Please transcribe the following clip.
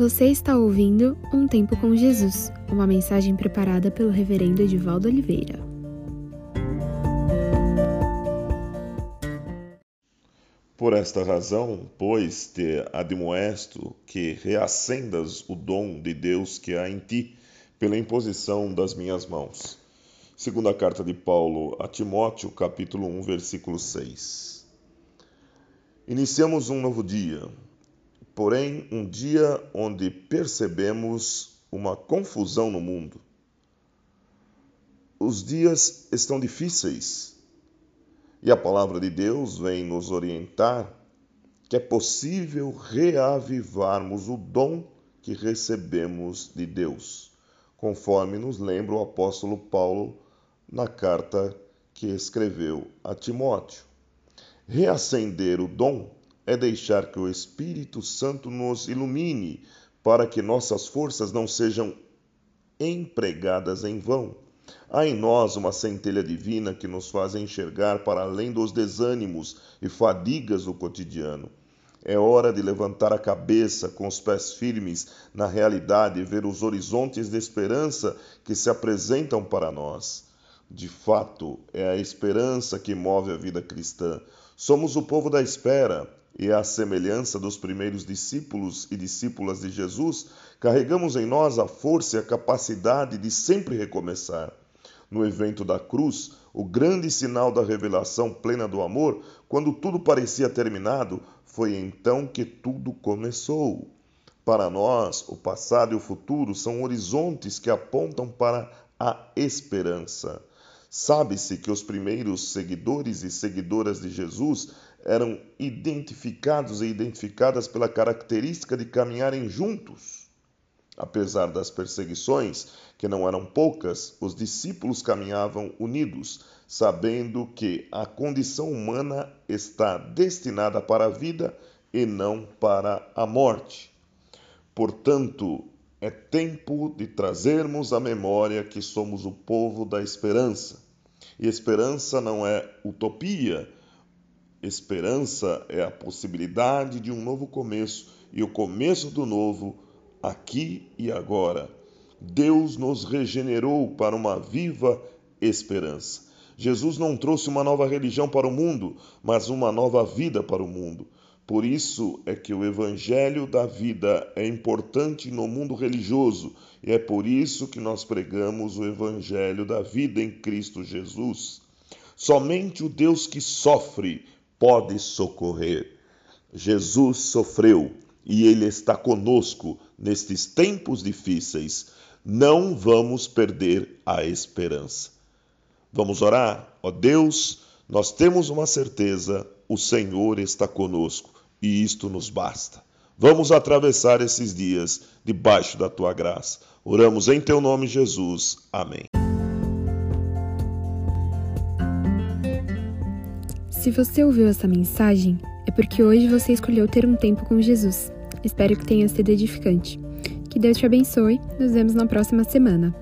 Você está ouvindo Um Tempo com Jesus, uma mensagem preparada pelo Reverendo Edivaldo Oliveira. Por esta razão, pois, te admoesto que reacendas o dom de Deus que há em ti, pela imposição das minhas mãos. Segunda carta de Paulo a Timóteo, capítulo 1, versículo 6. Iniciamos um novo dia, porém um dia onde percebemos uma confusão no mundo. Os dias estão difíceis e a palavra de Deus vem nos orientar que é possível reavivarmos o dom que recebemos de Deus, conforme nos lembra o apóstolo Paulo na carta que escreveu a Timóteo. Reacender o dom é deixar que o Espírito Santo nos ilumine para que nossas forças não sejam empregadas em vão. Há em nós uma centelha divina que nos faz enxergar para além dos desânimos e fadigas do cotidiano. É hora de levantar a cabeça com os pés firmes na realidade e ver os horizontes de esperança que se apresentam para nós. De fato, é a esperança que move a vida cristã. Somos o povo da espera e, à semelhança dos primeiros discípulos e discípulas de Jesus, carregamos em nós a força e a capacidade de sempre recomeçar. No evento da cruz, o grande sinal da revelação plena do amor, quando tudo parecia terminado, foi então que tudo começou. Para nós, o passado e o futuro são horizontes que apontam para a esperança. Sabe-se que os primeiros seguidores e seguidoras de Jesus eram identificados e identificadas pela característica de caminharem juntos. Apesar das perseguições, que não eram poucas, os discípulos caminhavam unidos, sabendo que a condição humana está destinada para a vida e não para a morte. Portanto, é tempo de trazermos à memória que somos o povo da esperança. E esperança não é utopia. Esperança é a possibilidade de um novo começo e o começo do novo aqui e agora. Deus nos regenerou para uma viva esperança. Jesus não trouxe uma nova religião para o mundo, mas uma nova vida para o mundo. Por isso é que o Evangelho da vida é importante no mundo religioso e é por isso que nós pregamos o Evangelho da vida em Cristo Jesus. Somente o Deus que sofre pode socorrer. Jesus sofreu e ele está conosco nestes tempos difíceis. Não vamos perder a esperança. Vamos orar? Ó Deus, nós temos uma certeza: o Senhor está conosco e isto nos basta. Vamos atravessar esses dias debaixo da tua graça. Oramos em teu nome, Jesus. Amém. Se você ouviu essa mensagem, é porque hoje você escolheu ter um tempo com Jesus. Espero que tenha sido edificante. Que Deus te abençoe. Nos vemos na próxima semana.